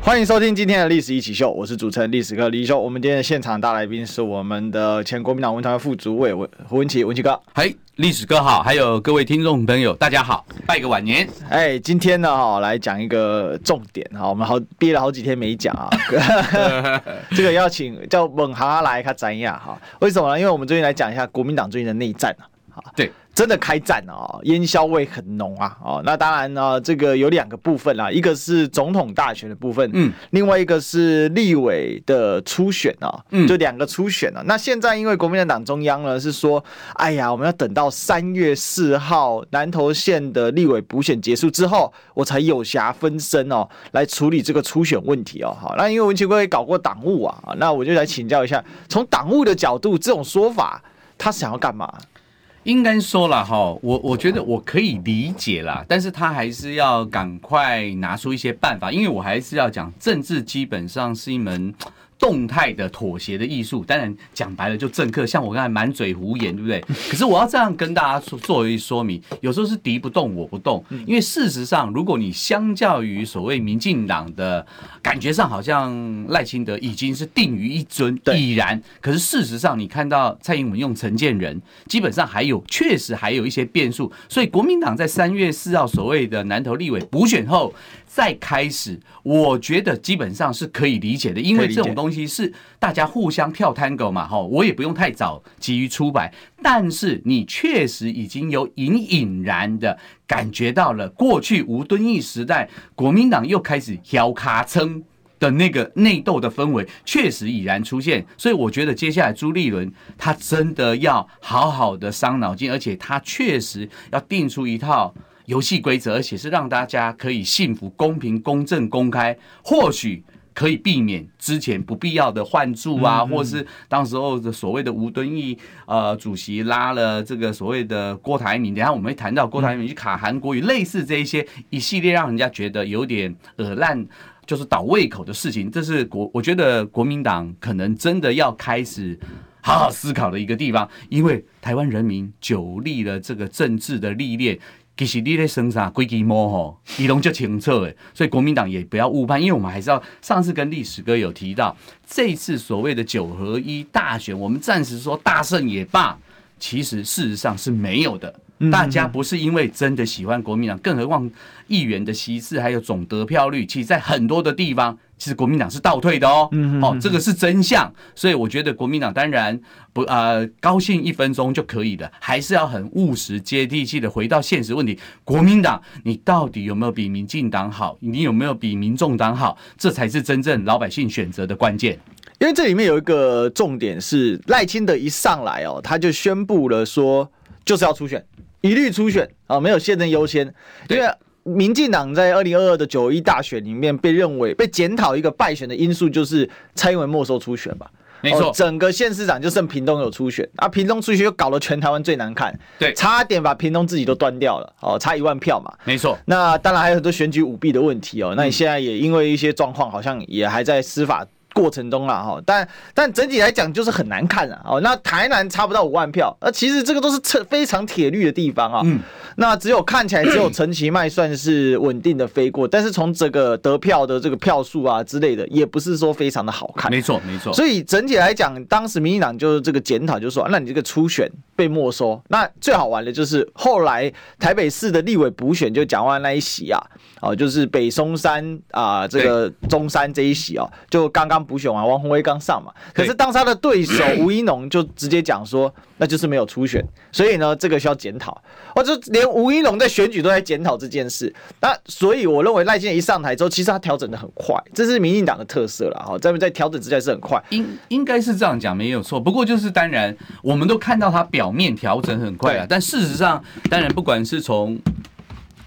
欢迎收听今天的历史一起秀，我是主持人历史哥李修。我们今天的现场大来宾是我们的前国民党文传会副主委文胡文琪，文琪哥。嘿，历史哥好，还有各位听众朋友，大家好，拜个晚年。哎，今天呢哈，来讲一个重点哈，我们好憋了好几天没讲啊，这个邀请叫猛哈来看展亚哈，为什么呢？因为我们最近来讲一下国民党最近的内战啊，对。真的开战了啊，烟硝味很浓啊！哦，那当然呢，这个有两个部分啦，一个是总统大选的部分，嗯，另外一个是立委的初选啊，嗯，就两个初选啊。那现在因为国民党中央呢是说，哎呀，我们要等到三月四号南投县的立委补选结束之后，我才有暇分身哦，来处理这个初选问题哦。好，那因为文奇哥也搞过党务啊，那我就来请教一下，从党务的角度，这种说法他想要干嘛？应该说了哈，我我觉得我可以理解啦，但是他还是要赶快拿出一些办法，因为我还是要讲政治基本上是一门。动态的妥协的艺术，当然讲白了就政客，像我刚才满嘴胡言，对不对？可是我要这样跟大家说作为说明，有时候是敌不动我不动，因为事实上，如果你相较于所谓民进党的感觉上，好像赖清德已经是定于一尊已然，可是事实上，你看到蔡英文用陈建仁，基本上还有确实还有一些变数，所以国民党在三月四号所谓的南投立委补选后。再开始，我觉得基本上是可以理解的，因为这种东东西是大家互相跳 Tango 嘛，哈，我也不用太早急于出牌，但是你确实已经有隐隐然的感觉到了，过去吴敦义时代，国民党又开始挑卡称的那个内斗的氛围，确实已然出现，所以我觉得接下来朱立伦他真的要好好的伤脑筋，而且他确实要定出一套。游戏规则，而且是让大家可以幸福、公平、公正、公开，或许可以避免之前不必要的换柱啊，或是当时候的所谓的吴敦义呃主席拉了这个所谓的郭台铭，等下我们会谈到郭台铭去卡韩国瑜，类似这一些一系列让人家觉得有点耳烂，就是倒胃口的事情，这是国我觉得国民党可能真的要开始好好思考的一个地方，因为台湾人民久历了这个政治的历练。其实你在生啥规矩摸吼，伊拢就清楚诶。所以国民党也不要误判，因为我们还是要上次跟历史哥有提到，这次所谓的九合一大选，我们暂时说大胜也罢，其实事实上是没有的。大家不是因为真的喜欢国民党，更何况议员的席次还有总得票率，其实在很多的地方。其实国民党是倒退的哦，哦，这个是真相，所以我觉得国民党当然不呃高兴一分钟就可以的，还是要很务实、接地气的回到现实问题。国民党，你到底有没有比民进党好？你有没有比民众党好？这才是真正老百姓选择的关键。因为这里面有一个重点是赖清德一上来哦，他就宣布了说就是要出选，一律初选啊，没有现任优先，因为。民进党在二零二二的九一大选里面被认为被检讨一个败选的因素，就是蔡英文没收初选吧？没错，整个县市长就剩屏东有初选，啊，屏东初选又搞得全台湾最难看，对，差点把屏东自己都端掉了，哦，差一万票嘛，没错。那当然还有很多选举舞弊的问题哦，那你现在也因为一些状况，好像也还在司法过程中了哈，但但整体来讲就是很难看啊，哦，那台南差不到五万票，那其实这个都是非常铁律的地方啊。嗯那只有看起来只有陈其迈算是稳定的飞过，但是从这个得票的这个票数啊之类的，也不是说非常的好看。没错，没错。所以整体来讲，当时民进党就是这个检讨，就说，那你这个初选被没收，那最好玩的就是后来台北市的立委补选就讲完那一席啊，哦，就是北松山啊，这个中山这一席哦，就刚刚补选完，王宏威刚上嘛，可是当他的对手 吴一农就直接讲说，那就是没有初选，所以呢，这个需要检讨，或者连。吴一农在选举都在检讨这件事，那所以我认为赖清德一上台之后，其实他调整的很快，这是民进党的特色了哈，在在调整之下是很快，应应该是这样讲没有错。不过就是当然，我们都看到他表面调整很快啊，但事实上，当然不管是从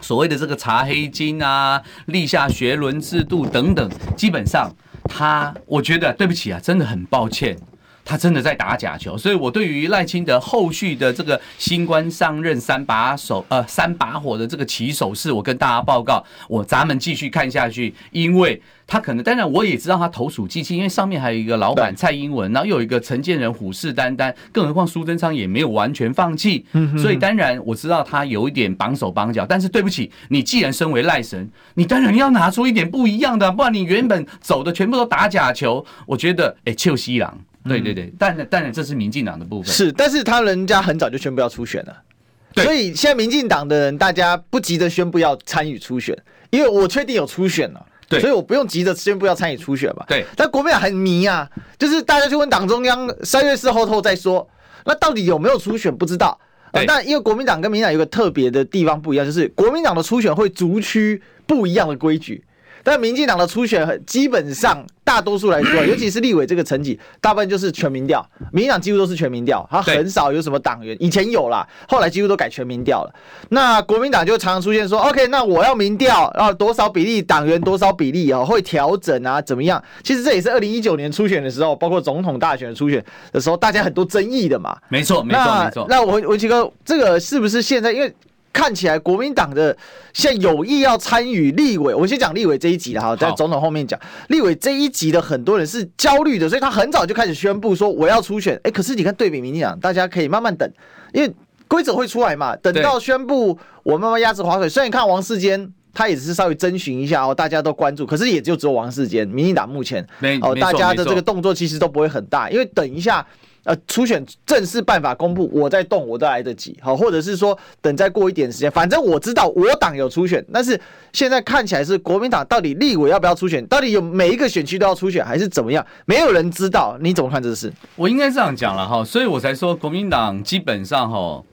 所谓的这个查黑金啊、立下学伦制度等等，基本上他，我觉得对不起啊，真的很抱歉。他真的在打假球。所以我对于赖清德后续的这个新官上任三把手呃三把火的这个起手式，我跟大家报告，我咱们继续看下去，因为。他可能，当然我也知道他投鼠忌器，因为上面还有一个老板蔡英文，然后又有一个陈建仁虎视眈眈，更何况苏贞昌也没有完全放弃，所以当然我知道他有一点绑手绑脚。但是对不起，你既然身为赖神，你当然要拿出一点不一样的，不然你原本走的全部都打假球，我觉得哎，臭西郎，对对对，但当然这是民进党的部分，是，但是他人家很早就宣布要初选了，所以现在民进党的人大家不急着宣布要参与初选，因为我确定有初选了。所以我不用急着宣布要参与初选嘛。对，但国民党很迷啊，就是大家去问党中央，三月四号后再说。那到底有没有初选不知道。呃，但因为国民党跟民进党有个特别的地方不一样，就是国民党的初选会逐区不一样的规矩。但民进党的初选基本上大多数来说，尤其是立委这个层级，大部分就是全民调。民进党几乎都是全民调，他很少有什么党员。以前有啦，后来几乎都改全民调了。那国民党就常常出现说，OK，那我要民调，然后多少比例党员多少比例啊，会调整啊，怎么样？其实这也是二零一九年初选的时候，包括总统大选的初选的时候，大家很多争议的嘛。没错，没错，没错。那我文琦哥，这个是不是现在因为？看起来国民党的现在有意要参与立委，我先讲立委这一集了哈，在总统后面讲立委这一集的很多人是焦虑的，所以他很早就开始宣布说我要出选。哎，可是你看对比民进党，大家可以慢慢等，因为规则会出来嘛，等到宣布我慢慢压制划水。虽然你看王世坚他也只是稍微征询一下哦，大家都关注，可是也就只有王世坚，民进党目前哦大家的这个动作其实都不会很大，因为等一下。呃，初选正式办法公布，我在动，我都来得及，好，或者是说等再过一点时间，反正我知道我党有初选，但是现在看起来是国民党到底立委要不要初选，到底有每一个选区都要初选，还是怎么样？没有人知道，你怎么看这事？我应该这样讲了哈，所以我才说国民党基本上哈，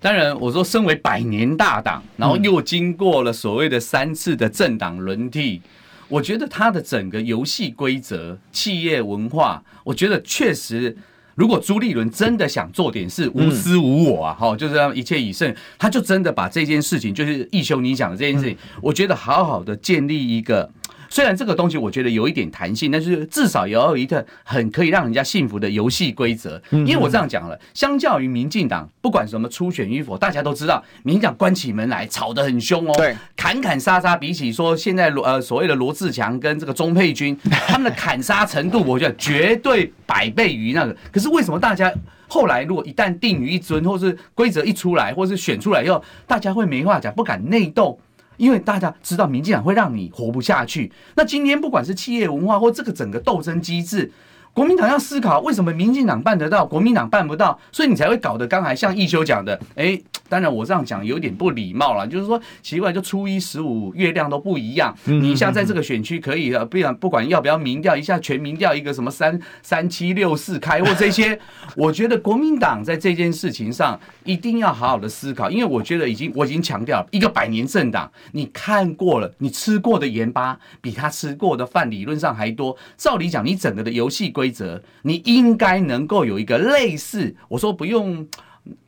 当然我说身为百年大党，然后又经过了所谓的三次的政党轮替，我觉得他的整个游戏规则、企业文化，我觉得确实。如果朱立伦真的想做点事，无私无我啊，哈，就是让一切以胜，他就真的把这件事情，就是义兄你讲的这件事情，我觉得好好的建立一个。虽然这个东西我觉得有一点弹性，但是至少也要有一个很可以让人家信服的游戏规则。因为我这样讲了，相较于民进党，不管什么初选与否，大家都知道，民进党关起门来吵得很凶哦，对，砍砍杀杀，比起说现在罗呃所谓的罗志强跟这个钟沛君，他们的砍杀程度，我觉得绝对百倍于那个。可是为什么大家后来如果一旦定于一尊，或是规则一出来，或是选出来以后，大家会没话讲，不敢内斗？因为大家知道民进党会让你活不下去，那今天不管是企业文化或这个整个斗争机制，国民党要思考为什么民进党办得到，国民党办不到，所以你才会搞得刚才像一休讲的，哎。当然，我这样讲有点不礼貌了，就是说奇怪，就初一十五月亮都不一样。你像在这个选区可以的，不然不管要不要民调，一下全民调一个什么三三七六四开或这些，我觉得国民党在这件事情上一定要好好的思考，因为我觉得已经我已经强调了，一个百年政党，你看过了，你吃过的盐巴比他吃过的饭理论上还多。照理讲，你整个的游戏规规则，你应该能够有一个类似，我说不用。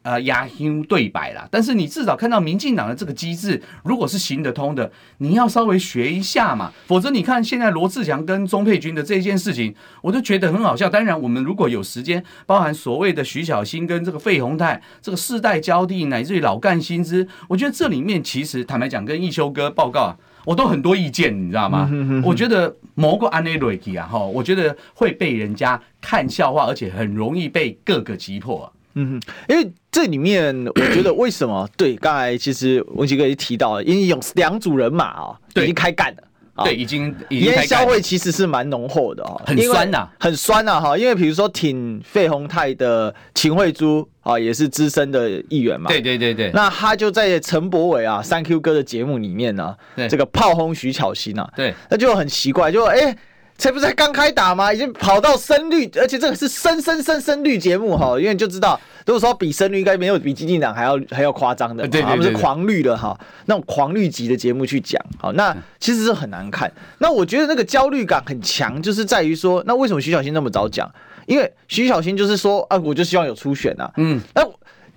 呃，压胸对白啦，但是你至少看到民进党的这个机制，如果是行得通的，你要稍微学一下嘛，否则你看现在罗志祥跟钟佩君的这件事情，我就觉得很好笑。当然，我们如果有时间，包含所谓的徐小新跟这个费鸿泰这个世代交替，乃至于老干新枝，我觉得这里面其实坦白讲，跟义修哥报告啊，我都很多意见，你知道吗？我觉得某个安内瑞基啊，哈，我觉得会被人家看笑话，而且很容易被各个击破啊。嗯哼，因为这里面我觉得为什么对？刚才其实文杰哥也提到了，因为有两组人马啊，已经开干了。对，已经烟硝味其实是蛮浓厚的哈，很酸呐，很酸呐哈。因为比如说挺费宏泰的秦惠珠啊，也是资深的议员嘛。对对对对。那他就在陈柏伟啊三 Q 哥的节目里面呢，这个炮轰徐巧芯啊。对。那就很奇怪，就哎。才不是才刚开打吗？已经跑到深绿，而且这个是深深深深绿节目哈，因为就知道，如果说比深绿，应该没有比基进党还要还要夸张的，对，他们是狂绿的哈，那种狂绿级的节目去讲，好，那其实是很难看。那我觉得那个焦虑感很强，就是在于说，那为什么徐小新那么早讲？因为徐小新就是说啊，我就希望有初选啊，嗯，那。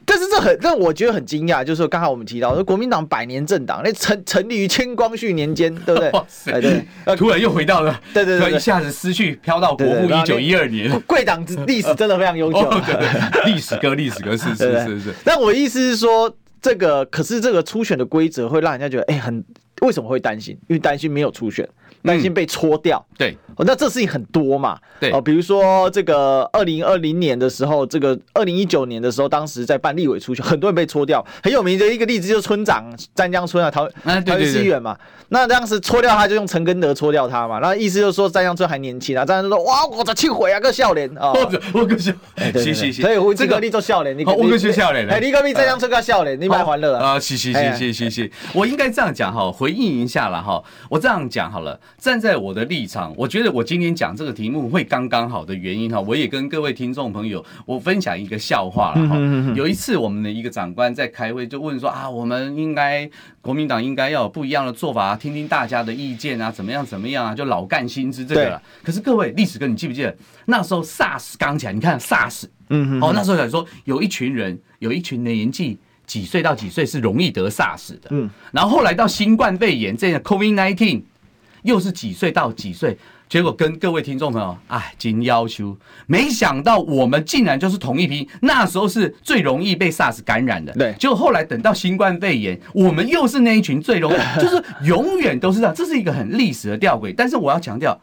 但是这很让我觉得很惊讶，就是刚才我们提到说国民党百年政党，那成成立于清光绪年间，对不对？哇塞，对，突然又回到了，对对对，一下子思绪飘到国父一九一二年，贵党历史真的非常悠久，对对，历史歌，历史歌，是是 是是。但我意思是说，这个可是这个初选的规则会让人家觉得，哎，很为什么会担心？因为担心没有初选。担心被搓掉，嗯、对，哦，那这事情很多嘛，对，哦，比如说这个二零二零年的时候，这个二零一九年的时候，当时在办立委初选，很多人被搓掉，很有名的一个例子就是村长詹江村啊，桃桃园市议员嘛，那当时搓掉他就用陈根德搓掉他嘛，那意思就是说詹江村还年轻啊，詹江村说哇，我这气毁啊个笑脸。啊，我个笑，谢谢谢，所以我这个你做笑脸，你我个笑脸，哎，你隔壁詹江村个笑脸，你蛮欢乐啊，谢谢谢谢谢谢，我应该这样讲哈，回应一下了哈，我这样讲好了，站在我的。立场，我觉得我今天讲这个题目会刚刚好的原因哈，我也跟各位听众朋友我分享一个笑话了哈。有一次我们的一个长官在开会，就问说啊，我们应该国民党应该要有不一样的做法，听听大家的意见啊，怎么样怎么样啊，就老干新枝这个了。可是各位历史哥，你记不记得那时候 SARS 刚起来？你看 SARS，嗯哦，那时候想说有一群人，有一群年纪几岁到几岁是容易得 SARS 的，嗯，然后后来到新冠肺炎这个 COVID nineteen。又是几岁到几岁？结果跟各位听众朋友，哎，经要求，没想到我们竟然就是同一批，那时候是最容易被 SARS 感染的。对，结果后来等到新冠肺炎，我们又是那一群最容易，就是永远都是这样，这是一个很历史的吊诡。但是我要强调。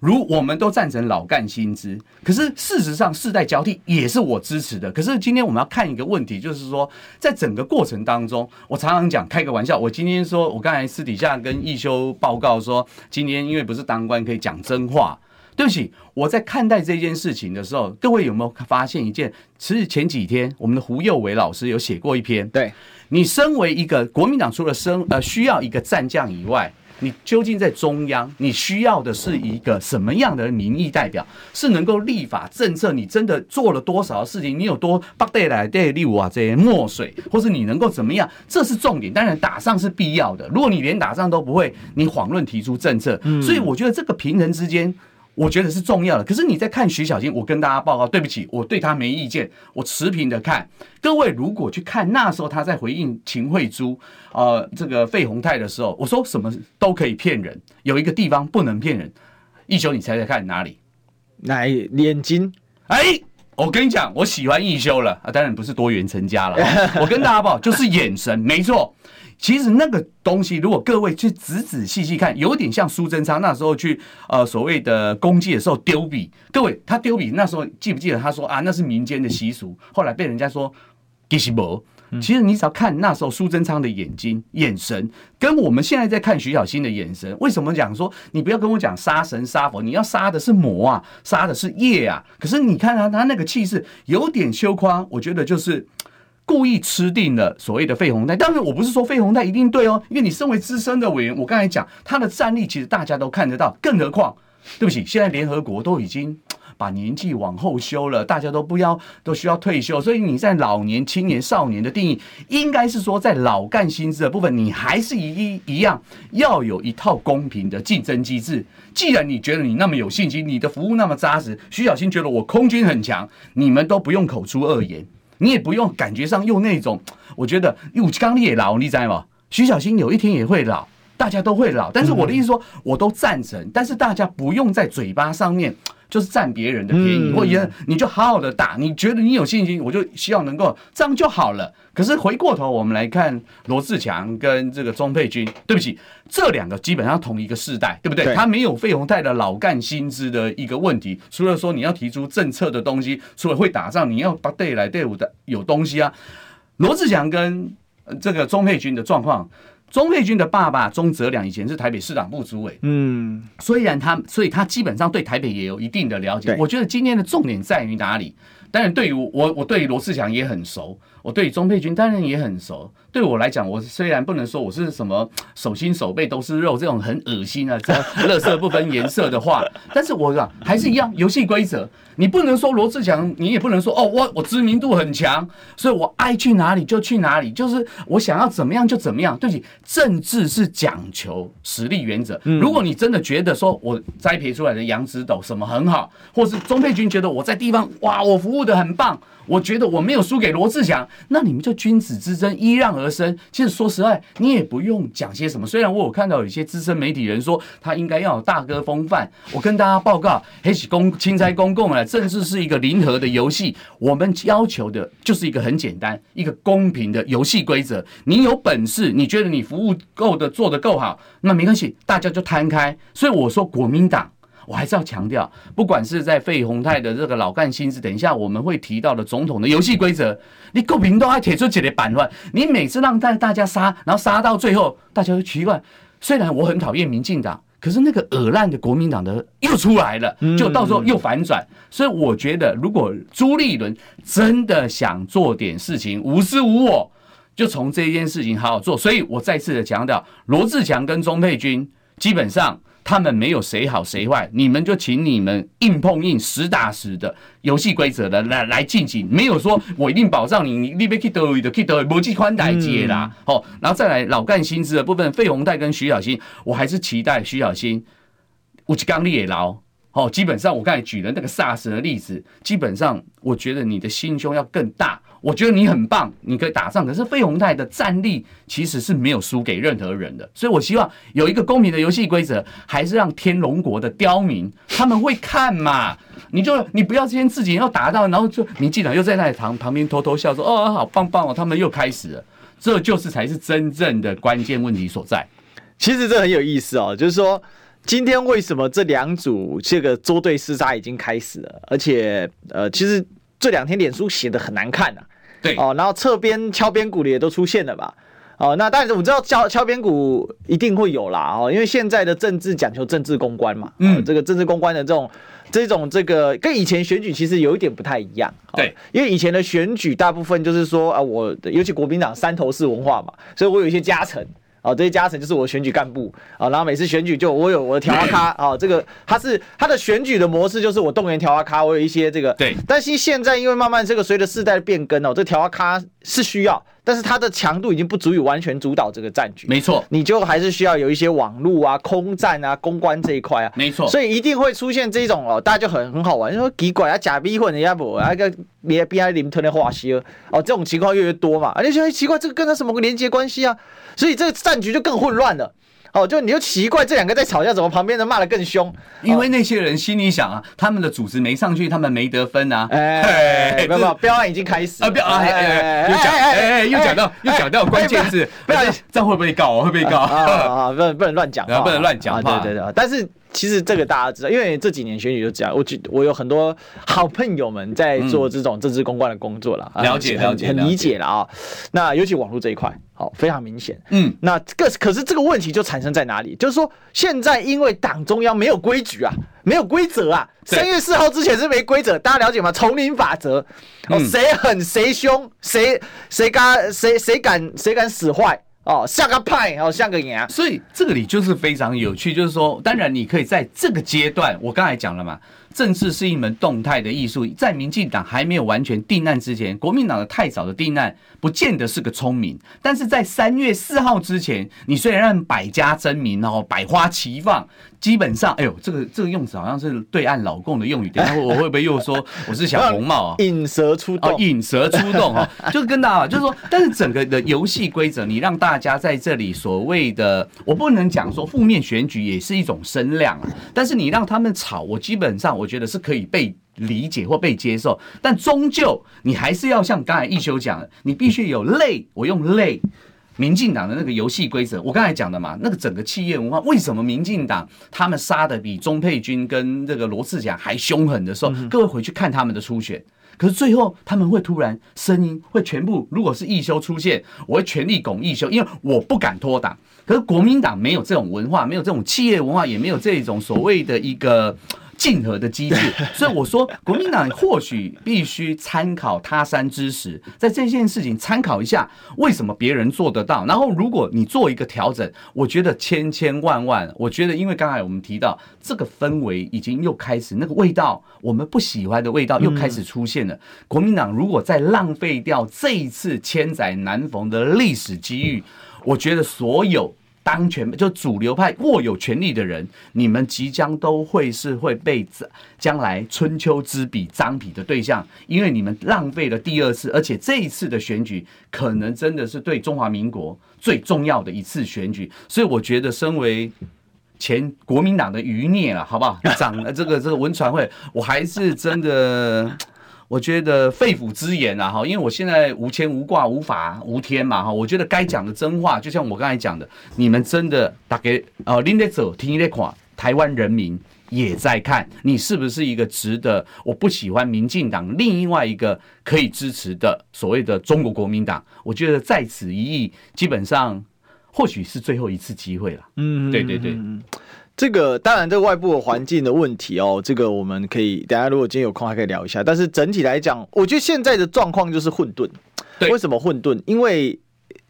如我们都赞成老干新知，可是事实上世代交替也是我支持的。可是今天我们要看一个问题，就是说在整个过程当中，我常常讲开个玩笑。我今天说，我刚才私底下跟一修报告说，今天因为不是当官，可以讲真话。对不起，我在看待这件事情的时候，各位有没有发现一件？其实前几天我们的胡幼伟老师有写过一篇。对，你身为一个国民党，除了生呃需要一个战将以外。你究竟在中央，你需要的是一个什么样的民意代表？是能够立法政策？你真的做了多少事情？你有多八代来代六啊这些墨水，或是你能够怎么样？这是重点。当然打仗是必要的。如果你连打仗都不会，你遑论提出政策。所以我觉得这个平衡之间。我觉得是重要的，可是你在看徐小新，我跟大家报告，对不起，我对他没意见，我持平的看。各位如果去看那时候他在回应秦惠珠，呃，这个费鸿泰的时候，我说什么都可以骗人，有一个地方不能骗人。一九，你猜猜看哪里？来眼睛？哎，我跟你讲，我喜欢义修了啊，当然不是多元成家了。我跟大家报，就是眼神，没错。其实那个东西，如果各位去仔仔细细看，有点像苏贞昌那时候去呃所谓的公祭的时候丢笔。各位，他丢笔那时候记不记得？他说啊，那是民间的习俗。后来被人家说其实没。其实你只要看那时候苏贞昌的眼睛、眼神，跟我们现在在看徐小新的眼神，为什么讲说你不要跟我讲杀神杀佛？你要杀的是魔啊，杀的是业啊。可是你看他他那个气势有点羞夸，我觉得就是。故意吃定了所谓的费鸿泰，当然我不是说费鸿泰一定对哦，因为你身为资深的委员，我刚才讲他的战力其实大家都看得到，更何况对不起，现在联合国都已经把年纪往后修了，大家都不要都需要退休，所以你在老年、青年、少年的定义，应该是说在老干新枝的部分，你还是一一样要有一套公平的竞争机制。既然你觉得你那么有信心，你的服务那么扎实，徐小新觉得我空军很强，你们都不用口出恶言。你也不用感觉上用那种，我觉得有刚你也老，你知道吗？徐小新有一天也会老，大家都会老。但是我的意思说，我都赞成，但是大家不用在嘴巴上面。就是占别人的便宜，或者你就好好的打，你觉得你有信心，我就希望能够这样就好了。可是回过头我们来看罗志强跟这个钟佩君，对不起，这两个基本上同一个世代，对不对？他没有费鸿泰的老干薪资的一个问题，除了说你要提出政策的东西，除了会打仗，你要把队来队伍的有东西啊。罗志强跟这个钟佩君的状况。钟佩君的爸爸钟泽良以前是台北市党部主委，嗯，虽然他，所以他基本上对台北也有一定的了解。我觉得今天的重点在于哪里？当然，对于我，我对于罗志祥也很熟，我对于钟佩君当然也很熟。对我来讲，我虽然不能说我是什么手心手背都是肉这种很恶心啊，这垃圾不分颜色的话，但是我讲还是一样游戏规则。你不能说罗志祥，你也不能说哦，我我知名度很强，所以我爱去哪里就去哪里，就是我想要怎么样就怎么样。对不起，政治是讲求实力原则。如果你真的觉得说我栽培出来的杨指导什么很好，或是钟佩君觉得我在地方哇，我服务的很棒。我觉得我没有输给罗志祥，那你们就君子之争，依让而生。其实说实在，你也不用讲些什么。虽然我有看到有些资深媒体人说他应该要有大哥风范，我跟大家报告，黑起公钦差公共啊，政治是一个零和的游戏，我们要求的就是一个很简单、一个公平的游戏规则。你有本事，你觉得你服务够的做得够好，那没关系，大家就摊开。所以我说国民党。我还是要强调，不管是在费鸿泰的这个老干心智，等一下我们会提到的总统的游戏规则，你够平都还铁出几的板块，你每次让大大家杀，然后杀到最后，大家都奇怪。虽然我很讨厌民进党，可是那个恶烂的国民党的又出来了，就到时候又反转。所以我觉得，如果朱立伦真的想做点事情，无私无我，就从这件事情好好做。所以我再次的强调，罗志强跟钟佩君基本上。他们没有谁好谁坏，你们就请你们硬碰硬、实打实的游戏规则的来来进行，没有说我一定保障你，你你别去得意的去得意，无计宽带接啦。好，然后再来老干薪资的部分，费鸿泰跟徐小新，我还是期待徐小新，有一缸你会老。哦，基本上我刚才举的那个 SARS 的例子，基本上我觉得你的心胸要更大。我觉得你很棒，你可以打仗。可是费鸿泰的战力其实是没有输给任何人的，所以我希望有一个公平的游戏规则，还是让天龙国的刁民他们会看嘛。你就你不要先自己要达到，然后就民进党又在那里旁旁边偷偷笑说哦，好棒棒哦，他们又开始了，这就是才是真正的关键问题所在。其实这很有意思哦，就是说。今天为什么这两组这个捉对厮杀已经开始了？而且呃，其实这两天脸书写的很难看呐、啊。对哦，然后侧边敲边鼓的也都出现了吧？哦，那但是我知道敲敲边鼓一定会有啦哦，因为现在的政治讲求政治公关嘛。嗯、哦，这个政治公关的这种这种这个跟以前选举其实有一点不太一样。对、哦，因为以前的选举大部分就是说啊，我尤其国民党三头式文化嘛，所以我有一些加成。哦，这些加成就是我选举干部啊，然后每次选举就我有我的调阿咖啊，这个他是他的选举的模式就是我动员调阿咖，我有一些这个对，但是现在因为慢慢这个随着世代的变更哦，这调阿咖是需要。但是它的强度已经不足以完全主导这个战局，没错，你就还是需要有一些网络啊、空战啊、公关这一块啊，没错，所以一定会出现这种哦，大家就很很好玩，就说奇怪啊，假逼混人家不啊个别别爱林特的话西哦，这种情况越来越多嘛，而且说奇怪，这个跟他什么个连接关系啊？所以这个战局就更混乱了。哦，就你就奇怪这两个在吵架，怎么旁边的骂的更凶？因为那些人心里想啊，他们的组织没上去，他们没得分啊。哎，没有没有，标案已经开始啊，标案哎哎，又讲哎哎，又讲到又讲到关键字，不要这样会不会告？会不会告？啊，不能不能乱讲，不能乱讲。对对对，但是。其实这个大家知道，因为这几年选举就这样。我觉我有很多好朋友们在做这种政治公关的工作了，了解了解，很理解了啊。那尤其网络这一块，好非常明显。嗯，那个可是这个问题就产生在哪里？就是说现在因为党中央没有规矩啊，没有规则啊。三月四号之前是没规则，大家了解吗？丛林法则，哦，谁狠谁凶，谁谁敢谁谁敢谁敢使坏。哦，像个派，哦，像个羊，所以这个里就是非常有趣，就是说，当然你可以在这个阶段，我刚才讲了嘛，政治是一门动态的艺术，在民进党还没有完全定案之前，国民党的太早的定案，不见得是个聪明，但是在三月四号之前，你虽然让百家争鸣，然后百花齐放。基本上，哎呦，这个这个用词好像是对岸老共的用语。等下 我会不会又说我是小红帽啊？引蛇出洞，引蛇出洞哈，就是跟大家就是说，但是整个的游戏规则，你让大家在这里所谓的，我不能讲说负面选举也是一种声量啊。但是你让他们吵，我基本上我觉得是可以被理解或被接受。但终究你还是要像刚才一休讲的，你必须有累，我用类。民进党的那个游戏规则，我刚才讲的嘛，那个整个企业文化，为什么民进党他们杀的比钟沛君跟这个罗志祥还凶狠的时候，各位回去看他们的初选，可是最后他们会突然声音会全部，如果是义修出现，我会全力拱义修，因为我不敢脱党。可是国民党没有这种文化，没有这种企业文化，也没有这种所谓的一个。竞合的机制，所以我说国民党或许必须参考他山之石，在这件事情参考一下，为什么别人做得到？然后如果你做一个调整，我觉得千千万万，我觉得因为刚才我们提到这个氛围已经又开始那个味道，我们不喜欢的味道又开始出现了。国民党如果再浪费掉这一次千载难逢的历史机遇，我觉得所有。当权就主流派握有权力的人，你们即将都会是会被将来春秋之笔张笔的对象，因为你们浪费了第二次，而且这一次的选举可能真的是对中华民国最重要的一次选举，所以我觉得身为前国民党的余孽了，好不好？长了这个这个文传会，我还是真的。我觉得肺腑之言啊，哈，因为我现在无牵无挂无法无天嘛，哈，我觉得该讲的真话，就像我刚才讲的，你们真的打给呃，拎得走，听得垮，台湾人民也在看你是不是一个值得，我不喜欢民进党，另外一个可以支持的所谓的中国国民党，我觉得在此一役，基本上或许是最后一次机会了。嗯，对对对。这个当然，这个外部的环境的问题哦，这个我们可以等下如果今天有空还可以聊一下。但是整体来讲，我觉得现在的状况就是混沌。对，为什么混沌？因为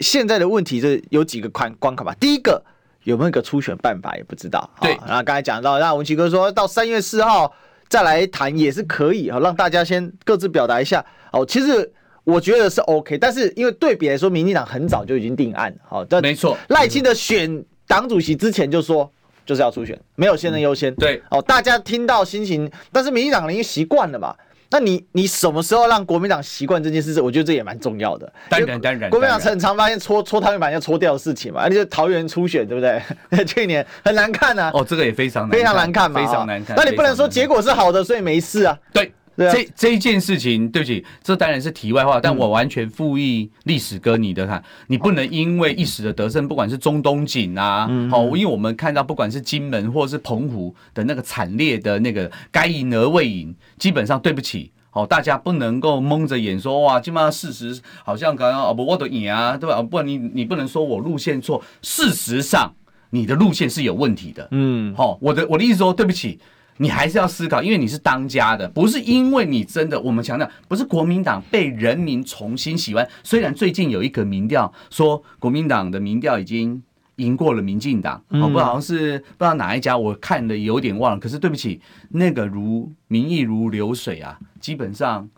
现在的问题是有几个关关卡吧。第一个有没有一个初选办法也不知道。对，然后刚才讲到，让文奇哥说到三月四号再来谈也是可以啊，让大家先各自表达一下哦。其实我觉得是 OK，但是因为对比来说，民进党很早就已经定案，好，没错。赖清德选党主席之前就说。就是要初选，没有现任优先。对哦，大家听到心情，但是民进党人已经习惯了嘛？那你你什么时候让国民党习惯这件事？我觉得这也蛮重要的。当然当然，国民党很常发现搓搓桃园板要搓掉的事情嘛，而且桃园初选对不对？去年很难看呐。哦，这个也非常难非常难看嘛，非常难看。那你不能说结果是好的，所以没事啊？对。这这一件事情，对不起，这当然是题外话，但我完全复议历史哥你的看，你不能因为一时的得胜，不管是中东锦啊，好，因为我们看到不管是金门或是澎湖的那个惨烈的那个该赢而未赢，基本上对不起，好，大家不能够蒙着眼说哇，基本上事实好像刚刚哦不我的赢啊，对吧？不然你你不能说我路线错，事实上你的路线是有问题的，嗯，好，我的我的意思说对不起。你还是要思考，因为你是当家的，不是因为你真的。我们强调，不是国民党被人民重新喜欢。虽然最近有一个民调说，国民党的民调已经赢过了民进党，哦，不好像是不知道哪一家，我看的有点忘了。可是对不起，那个如民意如流水啊，基本上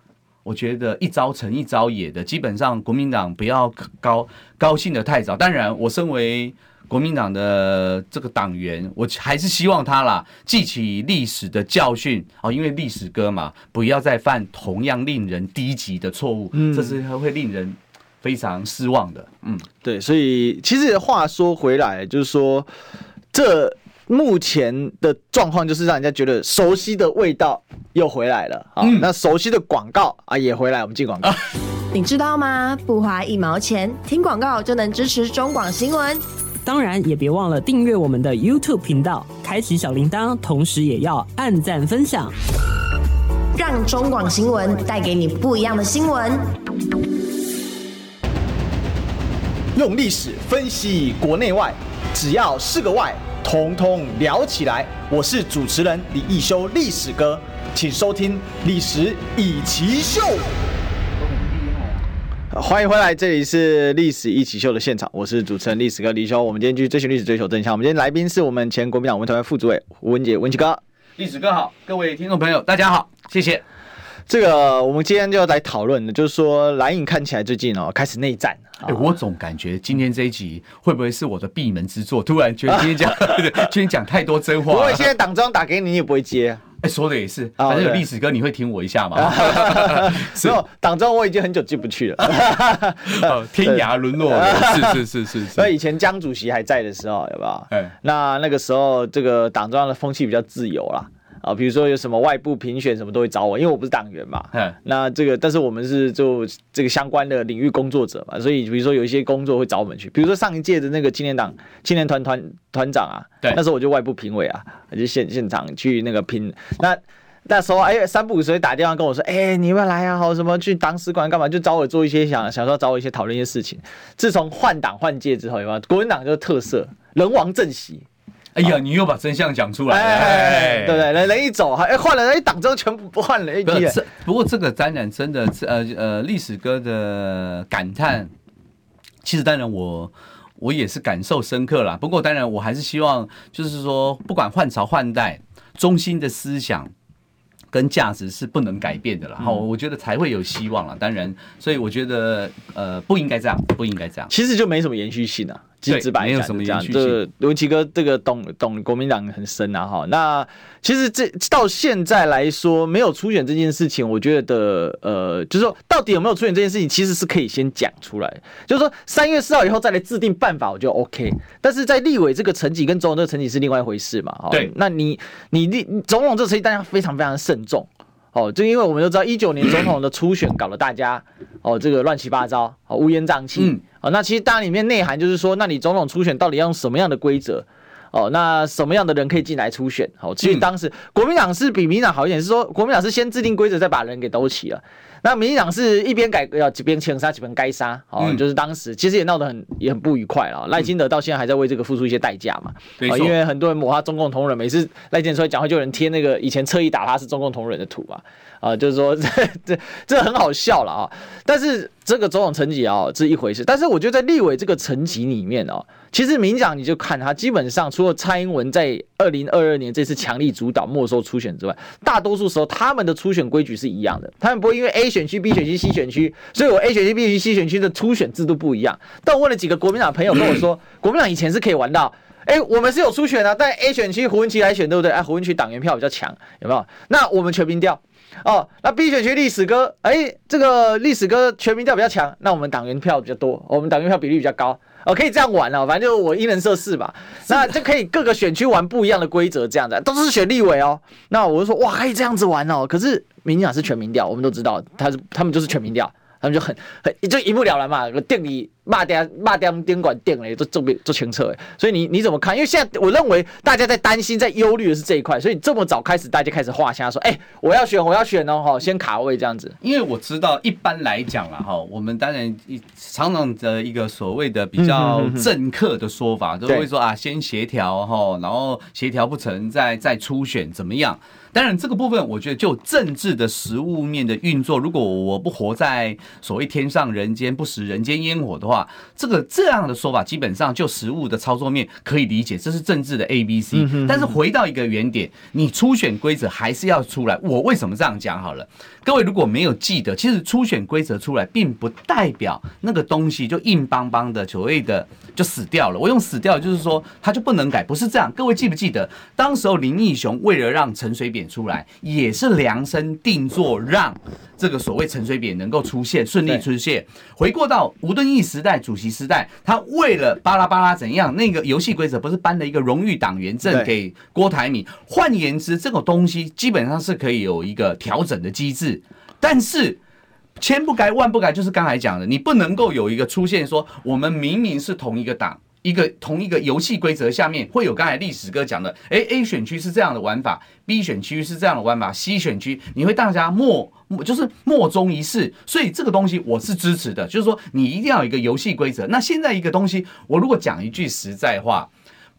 我觉得一朝成一朝野的，基本上国民党不要高高兴的太早。当然，我身为。国民党的这个党员，我还是希望他啦，记起历史的教训哦，因为历史歌嘛，不要再犯同样令人低级的错误，嗯，这是会令人非常失望的。嗯，对，所以其实话说回来，就是说，这目前的状况就是让人家觉得熟悉的味道又回来了啊，嗯，那熟悉的广告啊也回来，我们进广告。你知道吗？不花一毛钱，听广告就能支持中广新闻。当然，也别忘了订阅我们的 YouTube 频道，开启小铃铛，同时也要按赞分享，让中广新闻带给你不一样的新闻。用历史分析国内外，只要是个“外”，统统聊起来。我是主持人李一修，历史哥，请收听《历史以奇秀》。欢迎回来，这里是历史一起秀的现场，我是主持人历史哥李修。我们今天去追寻历史，追求真相。我们今天来宾是我们前国民党文传会副主委吴文杰，文杰哥。历史哥好，各位听众朋友大家好，谢谢。这个我们今天就要来讨论的，就是说蓝影看起来最近哦开始内战。哎、欸，我总感觉今天这一集会不会是我的闭门之作？突然觉得今天讲 今天讲太多真话。不会，现在党章打给你，你也不会接。哎，说的也是，反正有历史歌，你会听我一下吗？没有，党中我已经很久进不去了，天涯沦落是是是是。所以以前江主席还在的时候，有没有？哎，那那个时候这个党中央的风气比较自由啦。啊，比如说有什么外部评选什么都会找我，因为我不是党员嘛。嗯。那这个，但是我们是就这个相关的领域工作者嘛，所以比如说有一些工作会找我们去，比如说上一届的那个青年党青年团团团长啊，对，那时候我就外部评委啊，就现现场去那个评。那那时候哎，三不五时会打电话跟我说，哎，你要不要来啊？好什么去党史馆干嘛？就找我做一些想想说找我一些讨论一些事情。自从换党换届之后，有没有？国民党就是特色，人亡政息。哎呀，你又把真相讲出来了，哎对不对？人人一走，还换了，人一，党中全部不换了。不是，不过这个当然真的，呃呃，历史哥的感叹，其实当然我我也是感受深刻啦。不过当然我还是希望，就是说，不管换朝换代，中心的思想跟价值是不能改变的了。好，我觉得才会有希望了。当然，所以我觉得呃，不应该这样，不应该这样。其实就没什么延续性啊。直直白讲这样。这文琦哥这个懂懂国民党很深啊哈。那其实这到现在来说，没有初选这件事情，我觉得呃，就是说到底有没有初选这件事情，其实是可以先讲出来。就是说三月四号以后再来制定办法，我觉得 OK。但是在立委这个层级跟总统这个层级是另外一回事嘛。对，那你你立总统这个层级，大家非常非常慎重。哦，就因为我们都知道一九年总统的初选搞得大家哦这个乱七八糟，哦乌烟瘴气。嗯。哦，那其实当然里面内涵就是说，那你总统初选到底要用什么样的规则？哦，那什么样的人可以进来初选？哦，其实当时国民党是比民进党好一点，是说国民党是先制定规则，再把人给兜起了。那民进党是一边改要几边枪杀几边该杀，哦，就是当时其实也闹得很也很不愉快了。赖清德到现在还在为这个付出一些代价嘛，啊，因为很多人抹他中共同仁，每次赖清德出来讲话，就有人贴那个以前侧翼打他是中共同仁的图啊。啊，就是说 这这这很好笑了啊！但是这个总统层级啊是一回事，但是我觉得在立委这个层级里面哦，其实民进党你就看他，基本上除了蔡英文在二零二二年这次强力主导没收初选之外，大多数时候他们的初选规矩是一样的，他们不会因为 A 选区、B 选区、C 选区，所以我 A 选区、B 选区、C 选区的初选制度不一样。但我问了几个国民党朋友跟我说，国民党以前是可以玩到，哎，我们是有初选啊，但 A 选区胡文琪来选，对不对？哎，胡文琪党员票比较强，有没有？那我们全民调。哦，那 B 选区历史哥，哎、欸，这个历史哥全民调比较强，那我们党员票比较多，我们党员票比例比较高，哦，可以这样玩哦，反正就我一人设事吧，那就可以各个选区玩不一样的规则，这样子都是选立委哦。那我就说，哇，可以这样子玩哦。可是民进党是全民调，我们都知道，他是他们就是全民调，他们就很很就一目了然嘛，店里。骂掉骂掉电管店了，都做做清澈哎，所以你你怎么看？因为现在我认为大家在担心、在忧虑的是这一块，所以这么早开始，大家开始画虾说，哎、欸，我要选，我要选哦，哈，先卡位这样子。因为我知道一般来讲了哈，我们当然一常常的一个所谓的比较政客的说法，都会说啊，先协调哈，然后协调不成再再初选怎么样？当然这个部分，我觉得就政治的实物面的运作，如果我不活在所谓天上人间，不食人间烟火的话。这个这样的说法，基本上就实物的操作面可以理解，这是政治的 A B C。但是回到一个原点，你初选规则还是要出来。我为什么这样讲？好了，各位如果没有记得，其实初选规则出来，并不代表那个东西就硬邦邦的，所谓的就死掉了。我用死掉，就是说它就不能改，不是这样。各位记不记得，当时候林义雄为了让陈水扁出来，也是量身定做让。这个所谓陈水扁能够出现顺利出现，回过到吴敦义时代主席时代，他为了巴拉巴拉怎样，那个游戏规则不是颁了一个荣誉党员证给郭台铭？换言之，这个东西基本上是可以有一个调整的机制，但是千不该万不该，就是刚才讲的，你不能够有一个出现说，我们明明是同一个党。一个同一个游戏规则下面会有刚才历史哥讲的，诶，A 选区是这样的玩法，B 选区是这样的玩法，C 选区你会大家莫就是莫衷一是，所以这个东西我是支持的，就是说你一定要有一个游戏规则。那现在一个东西，我如果讲一句实在话。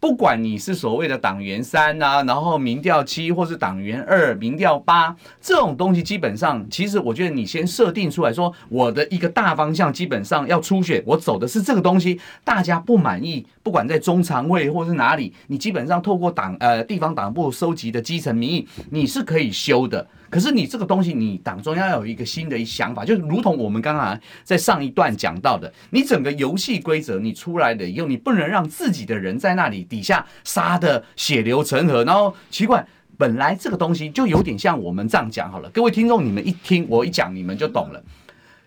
不管你是所谓的党员三啊，然后民调七，或是党员二，民调八，这种东西基本上，其实我觉得你先设定出来说，我的一个大方向基本上要初选，我走的是这个东西，大家不满意，不管在中常会或是哪里，你基本上透过党呃地方党部收集的基层民意，你是可以修的。可是你这个东西，你党中央要有一个新的想法，就如同我们刚刚在上一段讲到的，你整个游戏规则你出来了以后，你不能让自己的人在那里底下杀的血流成河。然后奇怪，本来这个东西就有点像我们这样讲好了，各位听众，你们一听我一讲，你们就懂了。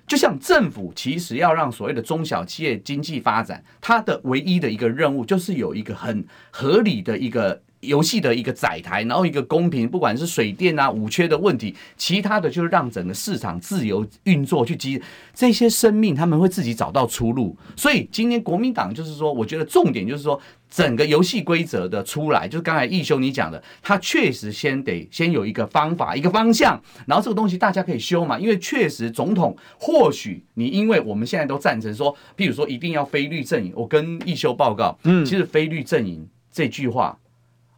就像政府其实要让所谓的中小企业经济发展，它的唯一的一个任务就是有一个很合理的一个。游戏的一个载台，然后一个公平，不管是水电啊、五缺的问题，其他的就是让整个市场自由运作去激这些生命，他们会自己找到出路。所以今天国民党就是说，我觉得重点就是说，整个游戏规则的出来，就是刚才义修你讲的，他确实先得先有一个方法、一个方向，然后这个东西大家可以修嘛。因为确实总统或许你因为我们现在都赞成说，譬如说一定要非绿阵营，我跟义修报告，嗯，其实非绿阵营这句话。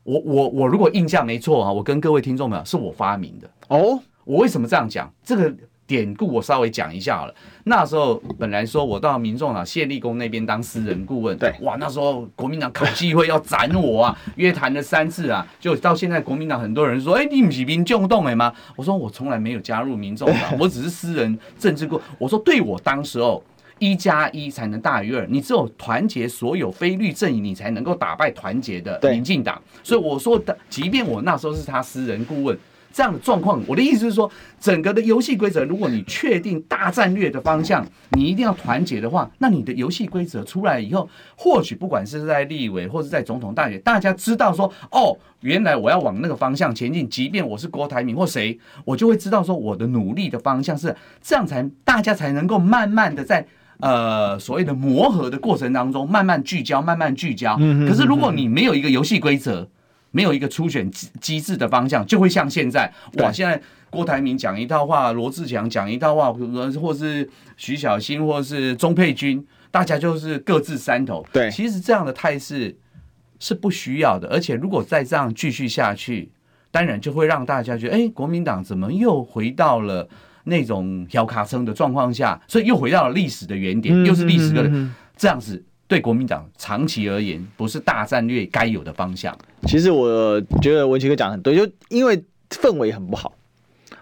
我我我如果印象没错啊，我跟各位听众朋友是我发明的哦。我为什么这样讲？这个典故我稍微讲一下好了。那时候本来说我到民众党谢立功那边当私人顾问，对，哇，那时候国民党考机会要斩我啊，约谈了三次啊，就到现在国民党很多人说，哎、欸，你不是民众党的吗？我说我从来没有加入民众党，我只是私人政治顾问。我说对我当时候。一加一才能大于二，你只有团结所有非律阵营，你才能够打败团结的民进党。所以我说的，即便我那时候是他私人顾问。这样的状况，我的意思是说，整个的游戏规则，如果你确定大战略的方向，你一定要团结的话，那你的游戏规则出来以后，或许不管是在立委或是在总统大选，大家知道说，哦，原来我要往那个方向前进，即便我是郭台铭或谁，我就会知道说，我的努力的方向是这样，才大家才能够慢慢的在呃所谓的磨合的过程当中，慢慢聚焦，慢慢聚焦。可是如果你没有一个游戏规则，没有一个初选机机制的方向，就会像现在哇！现在郭台铭讲一套话，罗志强讲一套话，或是徐小新，或是钟佩君，大家就是各自山头。对，其实这样的态势是不需要的。而且如果再这样继续下去，当然就会让大家觉得，哎，国民党怎么又回到了那种小卡称的状况下？所以又回到了历史的原点，又是历史的这样子。对国民党长期而言，不是大战略该有的方向。其实我觉得文奇哥讲很对，就因为氛围很不好。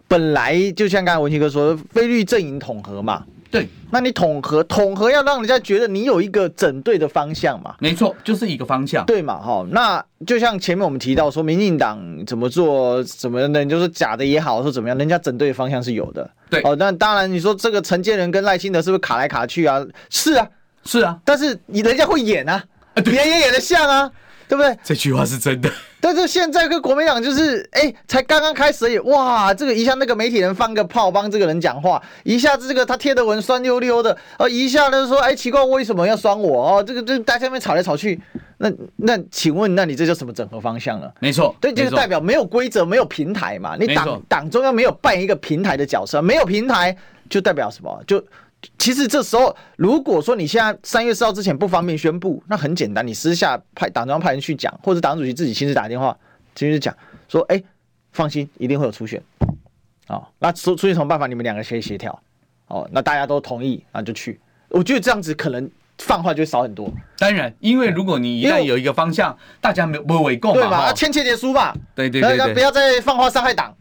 本来就像刚才文奇哥说菲律宾阵营统合嘛，对，那你统合统合要让人家觉得你有一个整队的方向嘛，没错，就是一个方向，对嘛，哈。那就像前面我们提到说，民进党怎么做，怎么的，就是假的也好，说怎么样，人家整队的方向是有的，对。哦，那当然你说这个陈建仁跟赖清德是不是卡来卡去啊？是啊。是啊，但是你人家会演啊，演也演得像啊，对不对？这句话是真的。但是现在跟国民党就是，哎，才刚刚开始而已，哇，这个一下那个媒体人放个炮帮这个人讲话，一下子这个他贴的文酸溜溜的，呃，一下呢说，哎，奇怪，为什么要酸我？哦，这个这大家在那边吵来吵去，那那请问，那你这叫什么整合方向呢？没错，对，这个代表没有规则，没有平台嘛，你党党中央没有扮演一个平台的角色，没有平台就代表什么？就。其实这时候，如果说你现在三月四号之前不方便宣布，那很简单，你私下派党中央派人去讲，或者党主席自己亲自打电话，亲自讲说：“哎，放心，一定会有初选。”哦，那出出现什么办法？你们两个可以协调。哦，那大家都同意，那就去。我觉得这样子可能放话就会少很多。当然，因为如果你一旦有一个方向，大家没不会围攻嘛，对吧？签切结书吧。对对对，不要再放话伤害党。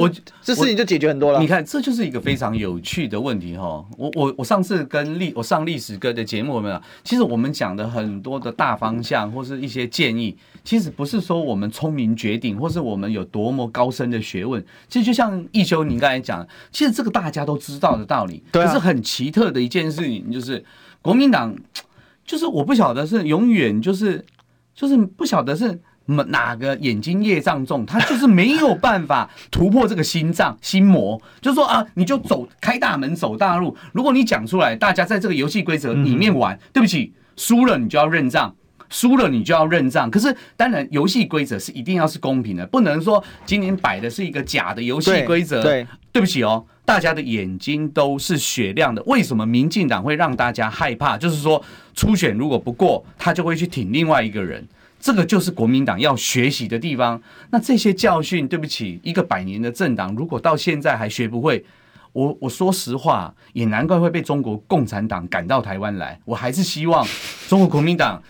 我这事情就解决很多了。你看，这就是一个非常有趣的问题哈。我我我上次跟历我上历史哥的节目有没有？其实我们讲的很多的大方向或是一些建议，其实不是说我们聪明绝顶，或是我们有多么高深的学问。其实就像一休你刚才讲，其实这个大家都知道的道理。可是很奇特的一件事情就是，国民党就是我不晓得是永远就是就是不晓得是。哪个眼睛业障重，他就是没有办法突破这个心脏心魔，就是说啊，你就走开大门走大路。如果你讲出来，大家在这个游戏规则里面玩，对不起，输了你就要认账，输了你就要认账。可是当然，游戏规则是一定要是公平的，不能说今年摆的是一个假的游戏规则。对，对不起哦，大家的眼睛都是雪亮的。为什么民进党会让大家害怕？就是说初选如果不过，他就会去挺另外一个人。这个就是国民党要学习的地方。那这些教训，对不起，一个百年的政党，如果到现在还学不会，我我说实话，也难怪会被中国共产党赶到台湾来。我还是希望中国国民党。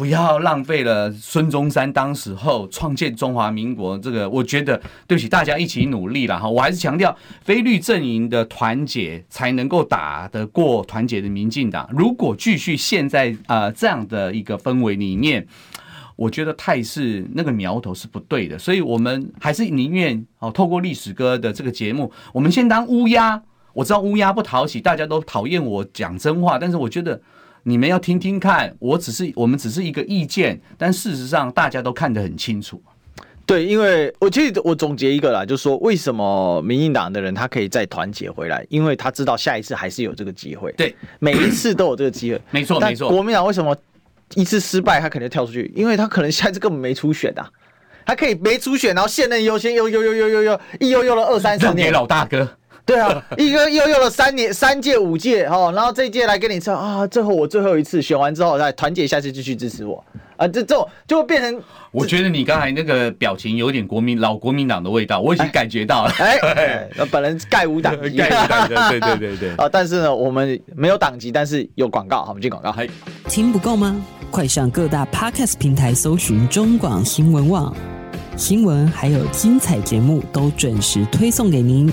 不要浪费了孙中山当时候创建中华民国这个，我觉得对不起，大家一起努力了哈。我还是强调，非绿阵营的团结才能够打得过团结的民进党。如果继续现在呃这样的一个氛围里面，我觉得态势那个苗头是不对的。所以我们还是宁愿哦，透过历史哥的这个节目，我们先当乌鸦。我知道乌鸦不讨喜，大家都讨厌我讲真话，但是我觉得。你们要听听看，我只是我们只是一个意见，但事实上大家都看得很清楚。对，因为我其实我总结一个啦，就是说为什么民进党的人他可以再团结回来，因为他知道下一次还是有这个机会。对，每一次都有这个机会。没错，没错。国民党为什么一次失败他肯定跳出去？因为他可能下一次根本没初选啊，他可以没初选，然后现任优先又又又又又又一悠悠了二三十年，给老大哥。对啊，一个又用了三年、三届、五届，哈，然后这一届来跟你唱啊，最后我最后一次选完之后再团结，下次继续支持我啊，这这种就会变成。我觉得你刚才那个表情有点国民老国民党的味道，我已经感觉到了。哎，哎本人盖无党籍，概无党籍，对对对对。啊，但是呢，我们没有党籍，但是有广告，好，我们进广告。听不够吗？快上各大 Podcast 平台搜寻中广新闻网新闻，还有精彩节目都准时推送给您。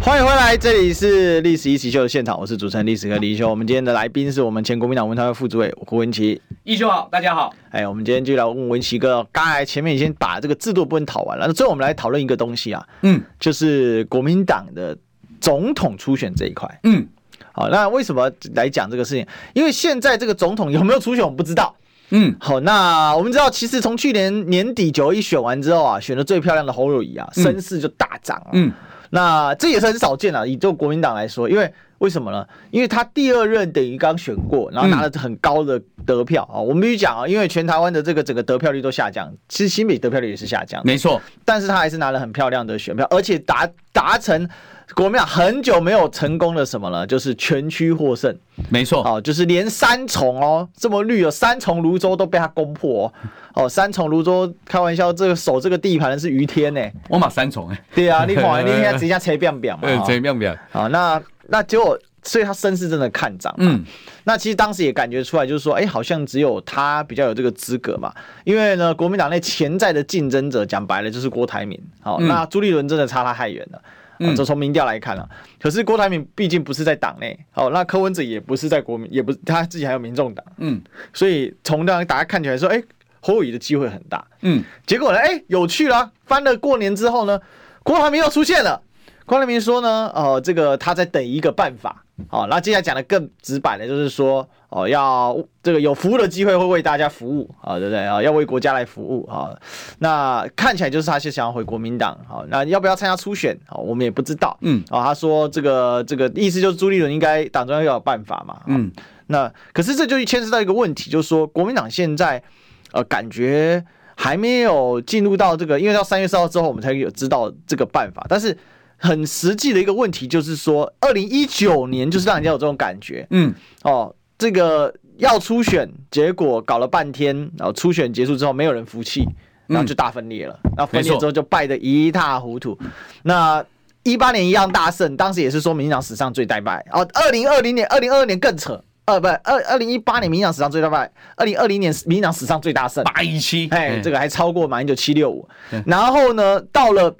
欢迎回来，这里是历史一起秀的现场，我是主持人历史哥李一修。我们今天的来宾是我们前国民党文传会副主委胡文琪。一修好，大家好。哎，我们今天就来问文琪哥。刚才前面已经把这个制度部分讨完了，那最后我们来讨论一个东西啊，嗯，就是国民党的总统初选这一块，嗯，好，那为什么来讲这个事情？因为现在这个总统有没有初选，我们不知道。嗯，好，那我们知道，其实从去年年底九一选完之后啊，选的最漂亮的侯友谊啊，声势就大涨啊。嗯。那这也是很少见啊，以这个国民党来说，因为为什么呢？因为他第二任等于刚选过，然后拿了很高的得票啊。我们必须讲啊，因为全台湾的这个整个得票率都下降，其实新北得票率也是下降，没错。但是他还是拿了很漂亮的选票，而且达达成国民党很久没有成功的什么了？就是全区获胜，没错。哦，就是连三重哦这么绿哦，三重泸州都被他攻破哦。哦，三重泸州，开玩笑，这个守这个地盘的是于天呢。我马三重哎。对啊，你看，你看直接吹变变嘛。对，切变变。好，那那结果，所以他声势真的看涨。嗯。那其实当时也感觉出来，就是说，哎，好像只有他比较有这个资格嘛。因为呢，国民党内潜在的竞争者，讲白了就是郭台铭。好，那朱立伦真的差他太远了。嗯。就从民调来看了，可是郭台铭毕竟不是在党内。哦，那柯文哲也不是在国民，也不是他自己还有民众党。嗯。所以从这样大家看起来说，哎。侯友宜的机会很大，嗯，结果呢？哎、欸，有趣了，翻了过年之后呢，郭台铭又出现了。郭台铭说呢，呃，这个他在等一个办法，好，那接下来讲的更直白的，就是说，哦，要这个有服务的机会会为大家服务，啊，对不对啊？要为国家来服务，啊，那看起来就是他是想要回国民党，好，那要不要参加初选？好，我们也不知道，嗯，啊，他说这个这个意思就是朱立伦应该党中央要有办法嘛，嗯，那可是这就牵涉到一个问题，就是说国民党现在。呃，感觉还没有进入到这个，因为到三月四号之后，我们才有知道这个办法。但是很实际的一个问题就是说，二零一九年就是让人家有这种感觉，嗯，哦，这个要初选，结果搞了半天，然后初选结束之后，没有人服气，然后就大分裂了。那、嗯、分裂之后就败得一塌糊涂。那一八年一样大胜，当时也是说民进党史上最大败。哦，二零二零年、二零二二年更扯。呃，不，二二零一八年民进党史上最大败，二零二零年民进党史上最大胜，八一七，哎，这个还超过马英九七六五。然后呢，到了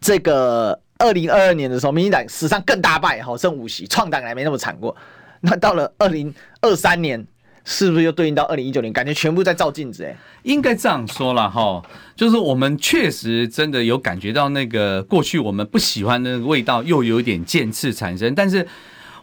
这个二零二二年的时候，民进党史上更大败，好，剩五席，创党还没那么惨过。那到了二零二三年，是不是又对应到二零一九年？感觉全部在照镜子，哎，应该这样说了哈，就是我们确实真的有感觉到那个过去我们不喜欢的味道，又有点渐次产生，但是。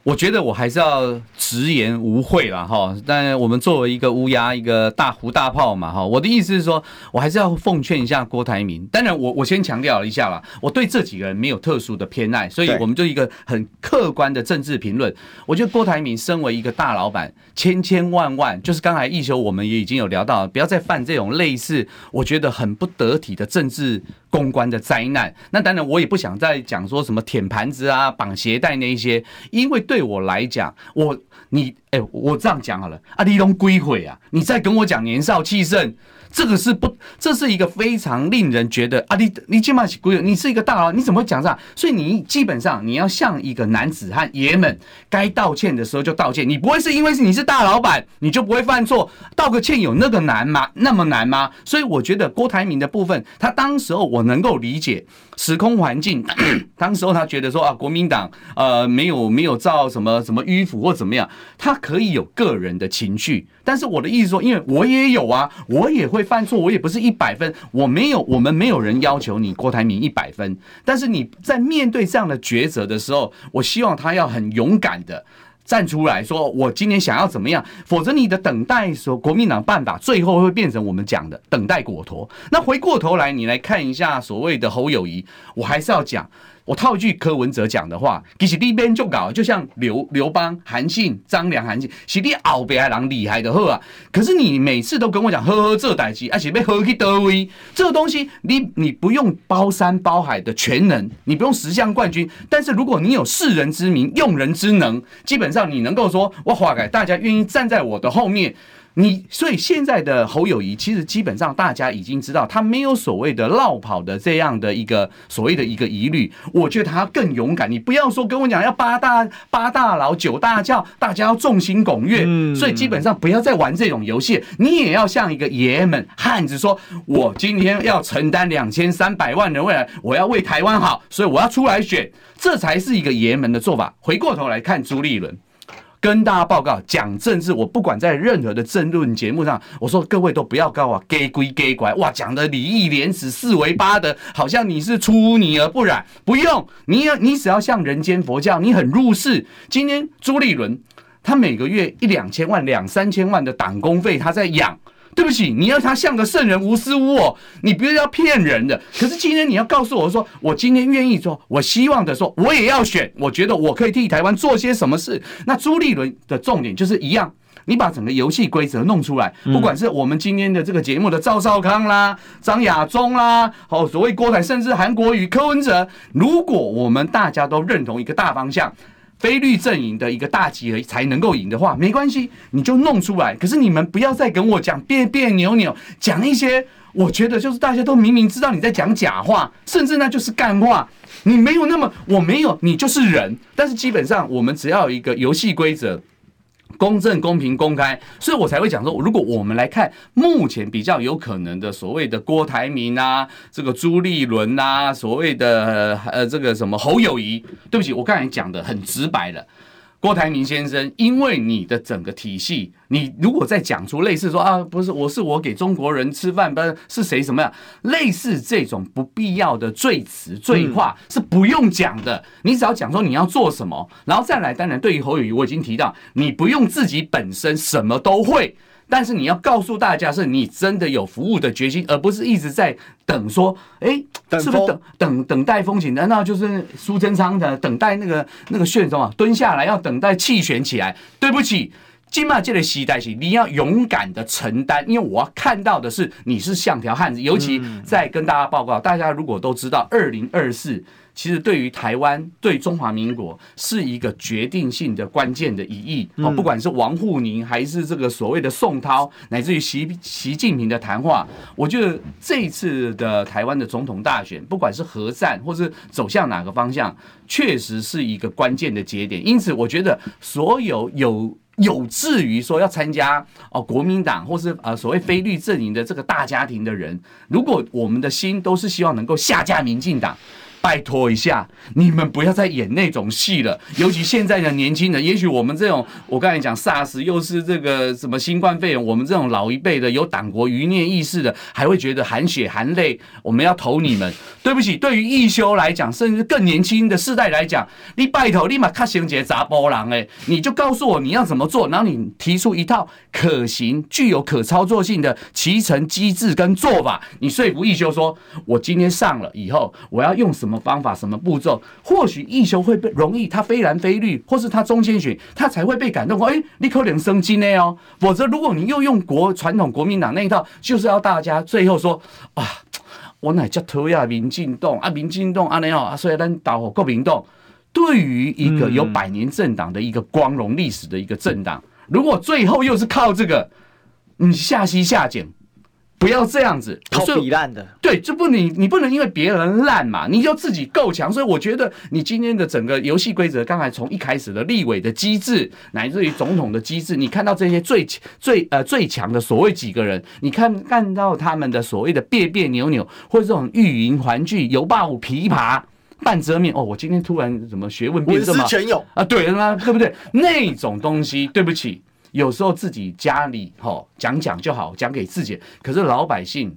我觉得我还是要直言无讳了哈，但我们作为一个乌鸦，一个大胡大炮嘛哈，我的意思是说，我还是要奉劝一下郭台铭。当然我，我我先强调一下啦，我对这几个人没有特殊的偏爱，所以我们就一个很客观的政治评论。我觉得郭台铭身为一个大老板，千千万万，就是刚才易修我们也已经有聊到，不要再犯这种类似我觉得很不得体的政治公关的灾难。那当然，我也不想再讲说什么舔盘子啊、绑鞋带那一些，因为。对对我来讲，我你哎，我这样讲好了啊，你拢几岁啊？你再跟我讲年少气盛。这个是不，这是一个非常令人觉得啊，你你起码是贵，你是一个大佬，你怎么会讲这样？所以你基本上你要像一个男子汉爷们，该道歉的时候就道歉。你不会是因为是你是大老板，你就不会犯错，道个歉有那个难吗？那么难吗？所以我觉得郭台铭的部分，他当时候我能够理解时空环境，当时候他觉得说啊，国民党呃没有没有造什么什么迂腐或怎么样，他可以有个人的情绪。但是我的意思说，因为我也有啊，我也会犯错，我也不是一百分，我没有，我们没有人要求你郭台铭一百分。但是你在面对这样的抉择的时候，我希望他要很勇敢的站出来说，我今天想要怎么样，否则你的等待说国民党办法，最后会变成我们讲的等待果陀。那回过头来，你来看一下所谓的侯友宜，我还是要讲。我套一句柯文哲讲的话，其实你边就搞，就像刘刘邦、韩信、张良、韩信，是你后边的人厉害的很啊。可是你每次都跟我讲呵呵这代机，而且被呵去得威，这个东西你你不用包山包海的全能，你不用十项冠军，但是如果你有识人之明、用人之能，基本上你能够说我华改，大家愿意站在我的后面。你所以现在的侯友谊，其实基本上大家已经知道，他没有所谓的落跑的这样的一个所谓的一个疑虑。我觉得他更勇敢。你不要说跟我讲要八大八大佬九大教，大家要众星拱月。所以基本上不要再玩这种游戏，你也要像一个爷们汉子说，我今天要承担两千三百万人未来，我要为台湾好，所以我要出来选，这才是一个爷们的做法。回过头来看朱立伦。跟大家报告，讲政治，我不管在任何的政论节目上，我说各位都不要搞啊，给归给拐，哇，讲的礼义廉耻、四维八的，好像你是出污泥而不染。不用，你你只要像人间佛教，你很入世。今天朱立伦，他每个月一两千万、两三千万的党工费，他在养。对不起，你要他像个圣人无私无我，你不是要骗人的。可是今天你要告诉我说，我今天愿意做，我希望的说，我也要选，我觉得我可以替台湾做些什么事。那朱立伦的重点就是一样，你把整个游戏规则弄出来，不管是我们今天的这个节目的赵少康啦、张亚中啦，哦，所谓郭台，甚至韩国瑜、柯文哲，如果我们大家都认同一个大方向。非律阵营的一个大集合才能够赢的话，没关系，你就弄出来。可是你们不要再跟我讲别别扭扭，讲一些我觉得就是大家都明明知道你在讲假话，甚至那就是干话。你没有那么，我没有，你就是人。但是基本上，我们只要有一个游戏规则。公正、公平、公开，所以我才会讲说，如果我们来看目前比较有可能的所谓的郭台铭啊，这个朱立伦啊，所谓的呃这个什么侯友谊，对不起，我刚才讲的很直白了。郭台铭先生，因为你的整个体系，你如果再讲出类似说啊，不是我是我给中国人吃饭，不是是谁什么样，类似这种不必要的罪词罪话是不用讲的。你只要讲说你要做什么，然后再来。当然，对于侯友宜，我已经提到，你不用自己本身什么都会。但是你要告诉大家，是你真的有服务的决心，而不是一直在等说，哎，是不是等等等待风景？难道就是苏贞昌的等待那个那个旋风啊蹲下来要等待气旋起来？对不起，金马界的期待是你要勇敢的承担，因为我要看到的是你是像条汉子。尤其在跟大家报告，大家如果都知道，二零二四。其实对于台湾、对中华民国是一个决定性的关键的意义哦，不管是王沪宁还是这个所谓的宋涛，乃至于习习近平的谈话，我觉得这一次的台湾的总统大选，不管是和战或是走向哪个方向，确实是一个关键的节点。因此，我觉得所有有有志于说要参加哦国民党或是呃所谓非绿阵营的这个大家庭的人，如果我们的心都是希望能够下架民进党。拜托一下，你们不要再演那种戏了。尤其现在的年轻人，也许我们这种，我刚才讲 SARS 又是这个什么新冠肺炎，我们这种老一辈的有党国余孽意识的，还会觉得含血含泪，我们要投你们。对不起，对于义修来讲，甚至更年轻的世代来讲，你拜托立马卡行节砸波浪哎，你就告诉我你要怎么做，然后你提出一套可行、具有可操作性的骑乘机制跟做法，你说服义修说，我今天上了以后，我要用什么？什么方法？什么步骤？或许义修会被容易，他非蓝非绿，或是他中间选，他才会被感动。哎，立刻两生机呢哦。否则，如果你又用国传统国民党那一套，就是要大家最后说啊，我乃叫投呀民进党啊，民进党啊那样啊，所以咱导火国民动。对于一个有百年政党的一个光荣历史的一个政党，如果最后又是靠这个，你下西下井。不要这样子，靠比烂的。对，这不你你不能因为别人烂嘛，你就自己够强。所以我觉得你今天的整个游戏规则，刚才从一开始的立委的机制，乃至于总统的机制，你看到这些最最呃最强的所谓几个人，你看看到他们的所谓的别别扭扭，或者这种欲迎还拒、犹抱琵琶半遮面。哦，我今天突然怎么学问变这么啊？对了吗？对不对？那种东西，对不起。有时候自己家里哈讲讲就好，讲给自己。可是老百姓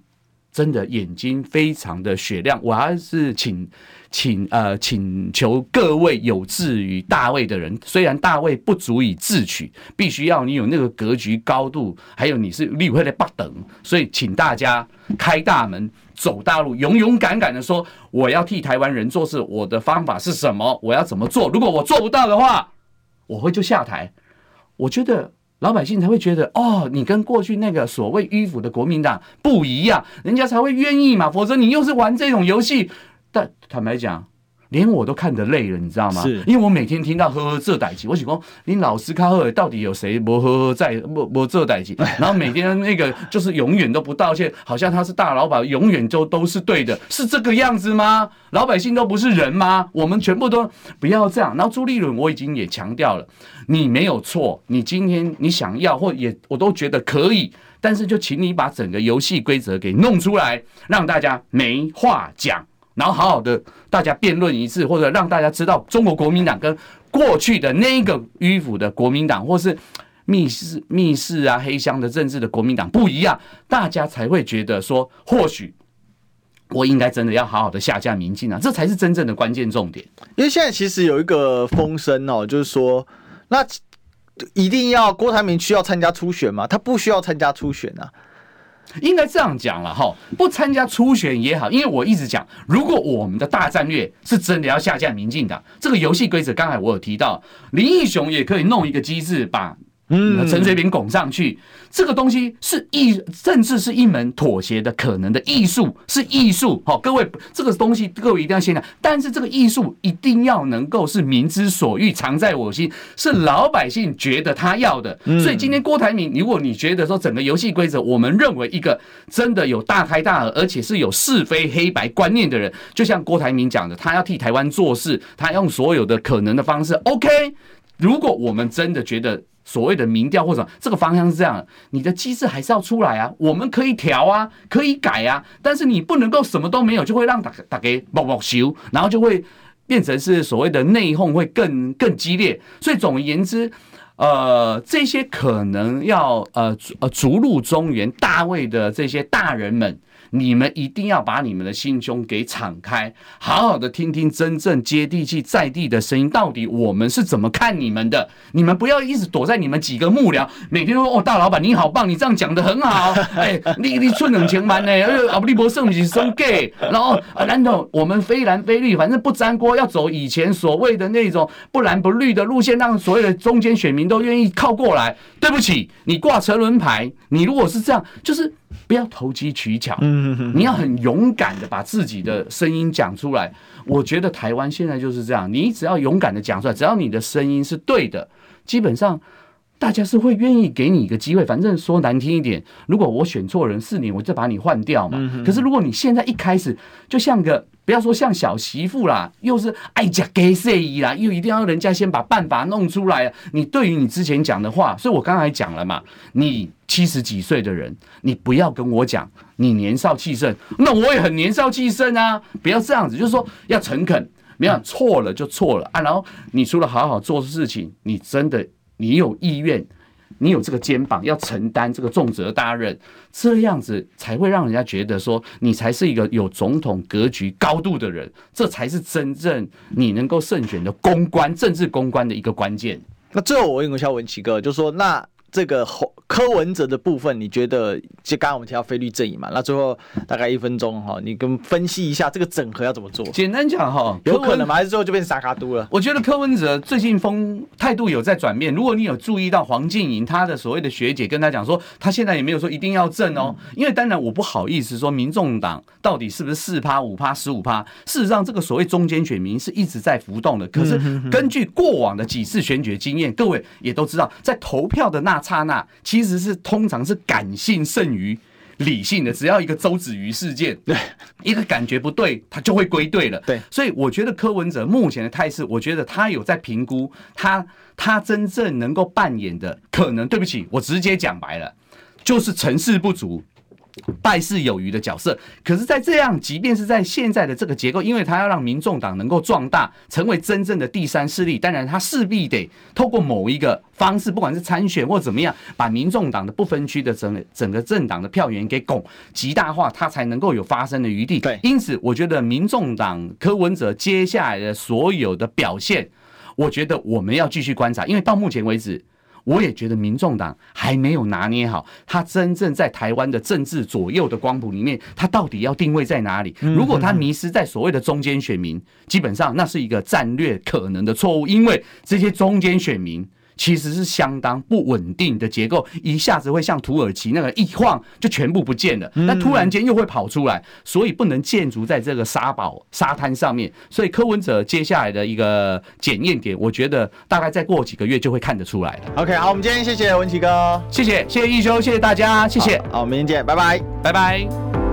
真的眼睛非常的雪亮。我还是请请呃请求各位有志于大位的人，虽然大位不足以自取，必须要你有那个格局高度，还有你是立会的八等，所以请大家开大门走大路，勇勇敢敢的说我要替台湾人做事，我的方法是什么？我要怎么做？如果我做不到的话，我会就下台。我觉得。老百姓才会觉得哦，你跟过去那个所谓迂腐的国民党不一样，人家才会愿意嘛。否则你又是玩这种游戏。但坦白讲，连我都看得累了，你知道吗？是，因为我每天听到呵呵这代志，我想说，你老师看呵，到底有谁不呵呵在不不这代志？然后每天那个就是永远都不道歉，好像他是大老板，永远就都是对的，是这个样子吗？老百姓都不是人吗？我们全部都不要这样。然后朱立伦我已经也强调了，你没有错，你今天你想要或也我都觉得可以，但是就请你把整个游戏规则给弄出来，让大家没话讲。然后好好的大家辩论一次，或者让大家知道中国国民党跟过去的那个迂腐的国民党，或是密室密室啊黑箱的政治的国民党不一样，大家才会觉得说，或许我应该真的要好好的下架民进啊，这才是真正的关键重点。因为现在其实有一个风声哦，就是说，那一定要郭台铭需要参加初选吗？他不需要参加初选啊。应该这样讲了哈，不参加初选也好，因为我一直讲，如果我们的大战略是真的要下架民进党，这个游戏规则，刚才我有提到，林义雄也可以弄一个机制把。嗯，陈水扁拱上去，这个东西是艺，政治是一门妥协的可能的艺术，是艺术。好，各位，这个东西各位一定要先讲。但是这个艺术一定要能够是民之所欲，常在我心，是老百姓觉得他要的。所以今天郭台铭，如果你觉得说整个游戏规则，我们认为一个真的有大开大合，而且是有是非黑白观念的人，就像郭台铭讲的，他要替台湾做事，他用所有的可能的方式。OK，如果我们真的觉得。所谓的民调或者这个方向是这样，你的机制还是要出来啊，我们可以调啊，可以改啊，但是你不能够什么都没有，就会让大大家爆爆修，然后就会变成是所谓的内讧会更更激烈。所以总而言之，呃，这些可能要呃呃逐鹿中原大位的这些大人们。你们一定要把你们的心胸给敞开，好好的听听真正接地气在地的声音。到底我们是怎么看你们的？你们不要一直躲在你们几个幕僚，每天都说哦，大老板你好棒，你这样讲得很好。哎，你你寸两千万呢？阿布利伯圣是生 gay，然后啊，难道我们非蓝非绿，反正不沾锅，要走以前所谓的那种不蓝不绿的路线，让所有的中间选民都愿意靠过来？对不起，你挂车轮牌，你如果是这样，就是。不要投机取巧，你要很勇敢的把自己的声音讲出来。我觉得台湾现在就是这样，你只要勇敢的讲出来，只要你的声音是对的，基本上大家是会愿意给你一个机会。反正说难听一点，如果我选错人四年，我就把你换掉嘛。可是如果你现在一开始就像个。不要说像小媳妇啦，又是爱讲给谁啦，又一定要人家先把办法弄出来。你对于你之前讲的话，所以我刚才讲了嘛，你七十几岁的人，你不要跟我讲你 年少气盛，那我也很年少气盛啊！不要这样子，就是说要诚恳，没有错了就错了啊。然后你除了好好做事情，你真的你有意愿。你有这个肩膀，要承担这个重责大任，这样子才会让人家觉得说你才是一个有总统格局高度的人，这才是真正你能够胜选的公关政治公关的一个关键。那最后我问一下文奇哥，就说那。这个柯文哲的部分，你觉得就刚刚我们提到非绿阵营嘛？那最后大概一分钟哈，你跟分析一下这个整合要怎么做？简单讲哈，有可能吗？还是最后就变成沙卡都了？我觉得柯文哲最近风态度有在转变。如果你有注意到黄静莹她的所谓的学姐跟他讲说，他现在也没有说一定要正哦，因为当然我不好意思说民众党到底是不是四趴五趴十五趴。事实上，这个所谓中间选民是一直在浮动的。可是根据过往的几次选举经验，各位也都知道，在投票的那刹那，其实是通常是感性胜于理性的。只要一个周子瑜事件，对一个感觉不对，他就会归队了。对，所以我觉得柯文哲目前的态势，我觉得他有在评估他他真正能够扮演的可能。对不起，我直接讲白了，就是成事不足。败事有余的角色，可是，在这样，即便是在现在的这个结构，因为他要让民众党能够壮大，成为真正的第三势力，当然他势必得透过某一个方式，不管是参选或怎么样，把民众党的不分区的整整个政党的票源给拱极大化，他才能够有发声的余地。对，因此，我觉得民众党柯文哲接下来的所有的表现，我觉得我们要继续观察，因为到目前为止。我也觉得民众党还没有拿捏好，他真正在台湾的政治左右的光谱里面，他到底要定位在哪里？如果他迷失在所谓的中间选民，基本上那是一个战略可能的错误，因为这些中间选民其实是相当不稳定的结构，一下子会像土耳其那个一晃就全部不见了，那突然间又会跑出来，所以不能建筑在这个沙堡沙滩上面。所以柯文哲接下来的一个检验点，我觉得大概再过几个月就会看得出来了。OK，好，我们今天谢谢文琪哥，谢谢谢谢一修，谢谢大家，谢谢，好，好，明天见，拜拜，拜拜。